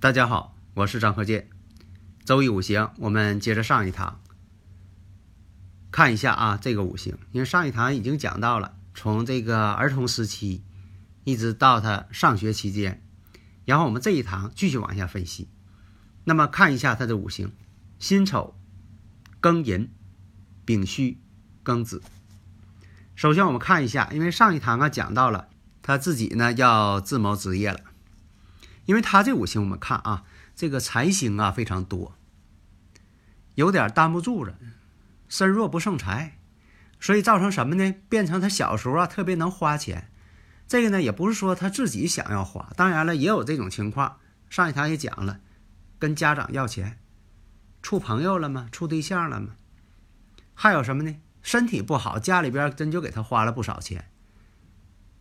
大家好，我是张和建。周易五行，我们接着上一堂，看一下啊，这个五行，因为上一堂已经讲到了，从这个儿童时期一直到他上学期间，然后我们这一堂继续往下分析。那么看一下他的五行：辛丑、庚寅、丙戌、庚子。首先我们看一下，因为上一堂啊讲到了他自己呢要自谋职业了。因为他这五行，我们看啊，这个财星啊非常多，有点担不住了，身弱不胜财，所以造成什么呢？变成他小时候啊特别能花钱。这个呢也不是说他自己想要花，当然了也有这种情况。上一堂也讲了，跟家长要钱，处朋友了吗？处对象了吗？还有什么呢？身体不好，家里边真就给他花了不少钱，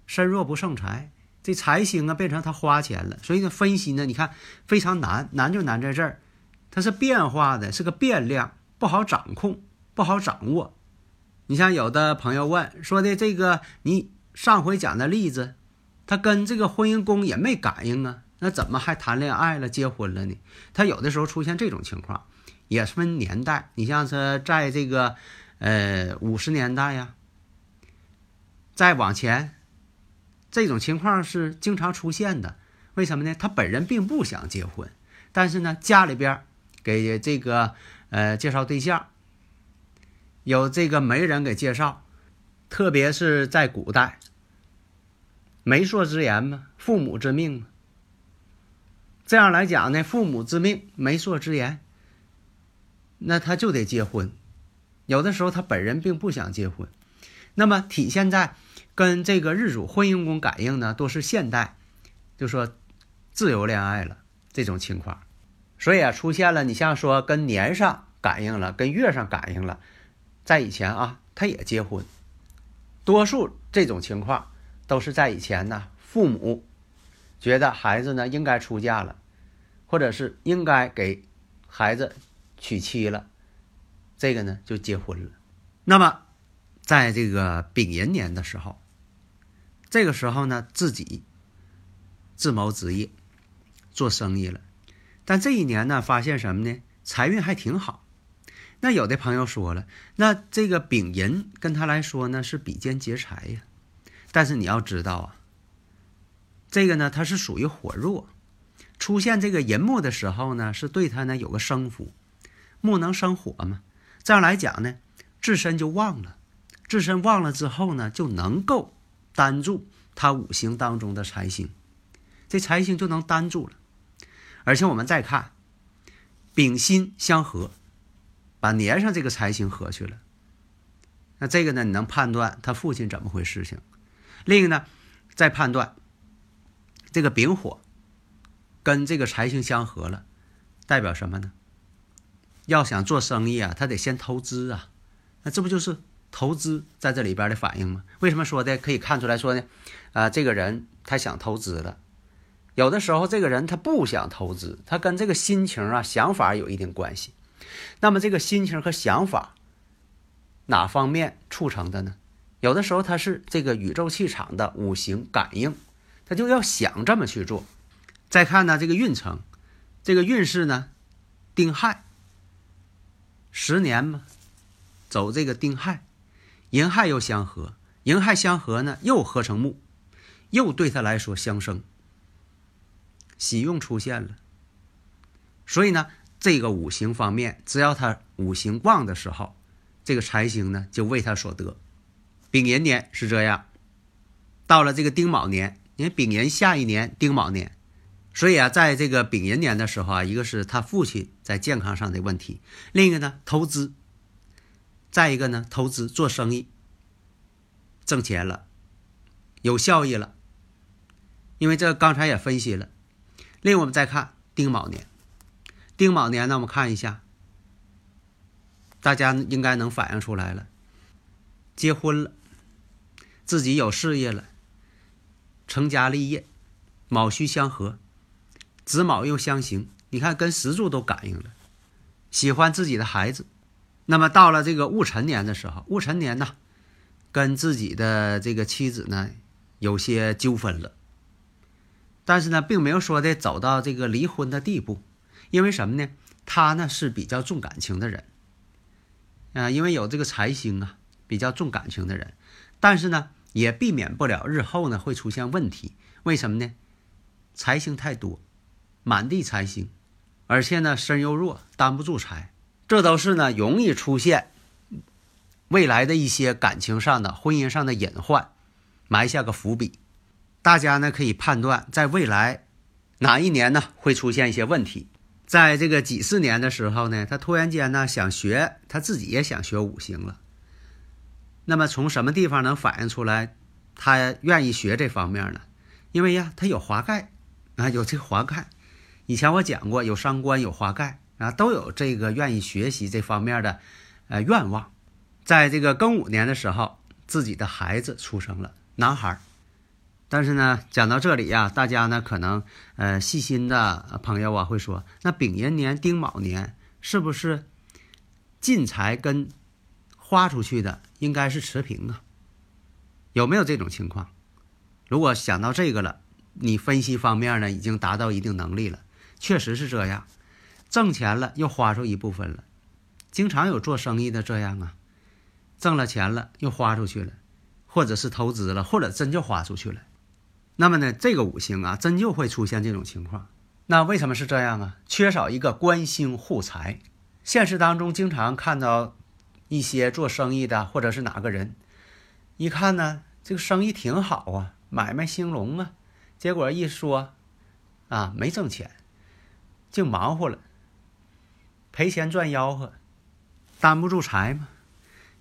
身弱不胜财。这财星啊，变成他花钱了，所以呢，分析呢，你看非常难，难就难在这儿，它是变化的，是个变量，不好掌控，不好掌握。你像有的朋友问说的这个，你上回讲的例子，他跟这个婚姻宫也没感应啊，那怎么还谈恋爱了、结婚了呢？他有的时候出现这种情况，也分年代。你像是在这个呃五十年代呀，再往前。这种情况是经常出现的，为什么呢？他本人并不想结婚，但是呢，家里边给这个呃介绍对象，有这个媒人给介绍，特别是在古代，媒妁之言嘛，父母之命嘛。这样来讲呢，父母之命，媒妁之言，那他就得结婚。有的时候他本人并不想结婚，那么体现在。跟这个日主婚姻宫感应呢，都是现代，就说自由恋爱了这种情况，所以啊，出现了你像说跟年上感应了，跟月上感应了，在以前啊，他也结婚，多数这种情况都是在以前呢，父母觉得孩子呢应该出嫁了，或者是应该给孩子娶妻了，这个呢就结婚了。那么在这个丙寅年的时候。这个时候呢，自己自谋职业，做生意了。但这一年呢，发现什么呢？财运还挺好。那有的朋友说了，那这个丙寅跟他来说呢，是比肩劫财呀。但是你要知道啊，这个呢，它是属于火弱，出现这个寅木的时候呢，是对他呢有个生符，木能生火嘛？这样来讲呢，自身就旺了，自身旺了之后呢，就能够。担住他五行当中的财星，这财星就能担住了。而且我们再看丙辛相合，把年上这个财星合去了。那这个呢，你能判断他父亲怎么回事情？另一个呢，再判断这个丙火跟这个财星相合了，代表什么呢？要想做生意啊，他得先投资啊。那这不就是？投资在这里边的反应吗？为什么说的可以看出来说呢？啊，这个人他想投资了，有的时候这个人他不想投资，他跟这个心情啊、想法有一定关系。那么这个心情和想法哪方面促成的呢？有的时候他是这个宇宙气场的五行感应，他就要想这么去做。再看呢，这个运程，这个运势呢，丁亥，十年嘛，走这个丁亥。寅亥又相合，寅亥相合呢，又合成木，又对他来说相生，喜用出现了。所以呢，这个五行方面，只要他五行旺的时候，这个财星呢就为他所得。丙寅年是这样，到了这个丁卯年，因为丙寅下一年丁卯年，所以啊，在这个丙寅年的时候啊，一个是他父亲在健康上的问题。另一个呢，投资。再一个呢，投资做生意，挣钱了，有效益了。因为这刚才也分析了。另外，我们再看丁卯年，丁卯年呢，我们看一下，大家应该能反映出来了，结婚了，自己有事业了，成家立业，卯戌相合，子卯又相刑，你看跟石柱都感应了，喜欢自己的孩子。那么到了这个戊辰年的时候，戊辰年呢，跟自己的这个妻子呢有些纠纷了，但是呢，并没有说的走到这个离婚的地步，因为什么呢？他呢是比较重感情的人，啊，因为有这个财星啊，比较重感情的人，但是呢，也避免不了日后呢会出现问题。为什么呢？财星太多，满地财星，而且呢身又弱，担不住财。这都是呢，容易出现未来的一些感情上的、婚姻上的隐患，埋下个伏笔。大家呢可以判断，在未来哪一年呢会出现一些问题。在这个几四年的时候呢，他突然间呢想学，他自己也想学五行了。那么从什么地方能反映出来他愿意学这方面呢？因为呀，他有华盖啊，有这华盖。以前我讲过，有伤官，有华盖。啊，都有这个愿意学习这方面的，呃，愿望。在这个庚午年的时候，自己的孩子出生了，男孩。但是呢，讲到这里呀，大家呢可能呃细心的朋友啊会说，那丙寅年、丁卯年是不是进财跟花出去的应该是持平啊？有没有这种情况？如果想到这个了，你分析方面呢已经达到一定能力了，确实是这样。挣钱了又花出一部分了，经常有做生意的这样啊，挣了钱了又花出去了，或者是投资了，或者真就花出去了。那么呢，这个五行啊，真就会出现这种情况。那为什么是这样啊？缺少一个官星护财。现实当中经常看到一些做生意的，或者是哪个人，一看呢，这个生意挺好啊，买卖兴隆啊，结果一说啊，没挣钱，净忙活了。赔钱赚吆喝，担不住财嘛。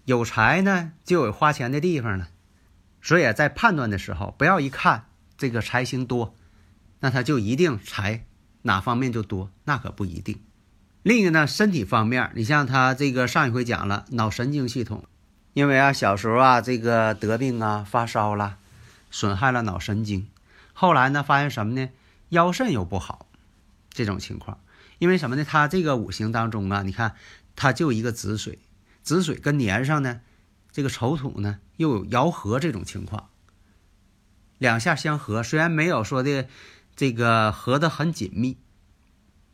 有财呢，就有花钱的地方了。所以在判断的时候，不要一看这个财星多，那他就一定财哪方面就多，那可不一定。另一个呢，身体方面，你像他这个上一回讲了脑神经系统，因为啊小时候啊这个得病啊发烧了，损害了脑神经。后来呢发现什么呢？腰肾又不好，这种情况。因为什么呢？它这个五行当中啊，你看，它就一个子水，子水跟年上呢，这个丑土呢又有爻合这种情况，两下相合，虽然没有说的这个合的很紧密，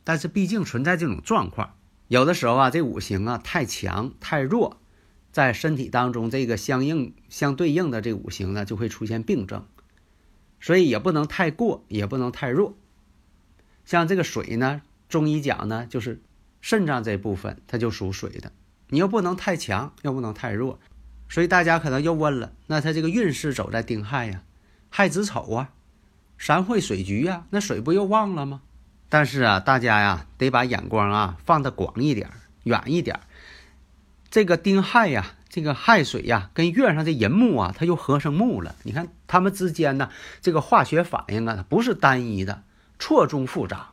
但是毕竟存在这种状况。有的时候啊，这五行啊太强太弱，在身体当中这个相应相对应的这五行呢就会出现病症，所以也不能太过，也不能太弱。像这个水呢。中医讲呢，就是肾脏这部分，它就属水的，你又不能太强，又不能太弱，所以大家可能又问了，那他这个运势走在丁亥呀，亥子丑啊，三会水局呀，那水不又旺了吗？但是啊，大家呀得把眼光啊放得广一点，远一点。这个丁亥呀，这个亥水呀，跟月上的寅木啊，它又合成木了。你看它们之间呢，这个化学反应啊，它不是单一的，错综复杂。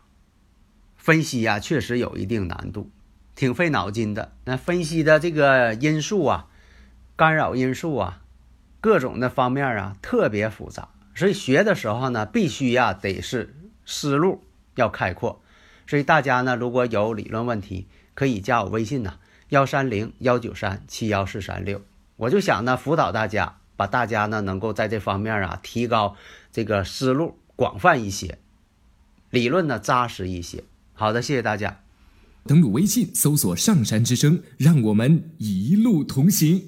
分析呀，确实有一定难度，挺费脑筋的。那分析的这个因素啊，干扰因素啊，各种的方面啊，特别复杂。所以学的时候呢，必须呀得是思路要开阔。所以大家呢，如果有理论问题，可以加我微信呐，幺三零幺九三七幺四三六。我就想呢，辅导大家，把大家呢能够在这方面啊提高这个思路广泛一些，理论呢扎实一些。好的，谢谢大家。登录微信，搜索“上山之声”，让我们一路同行。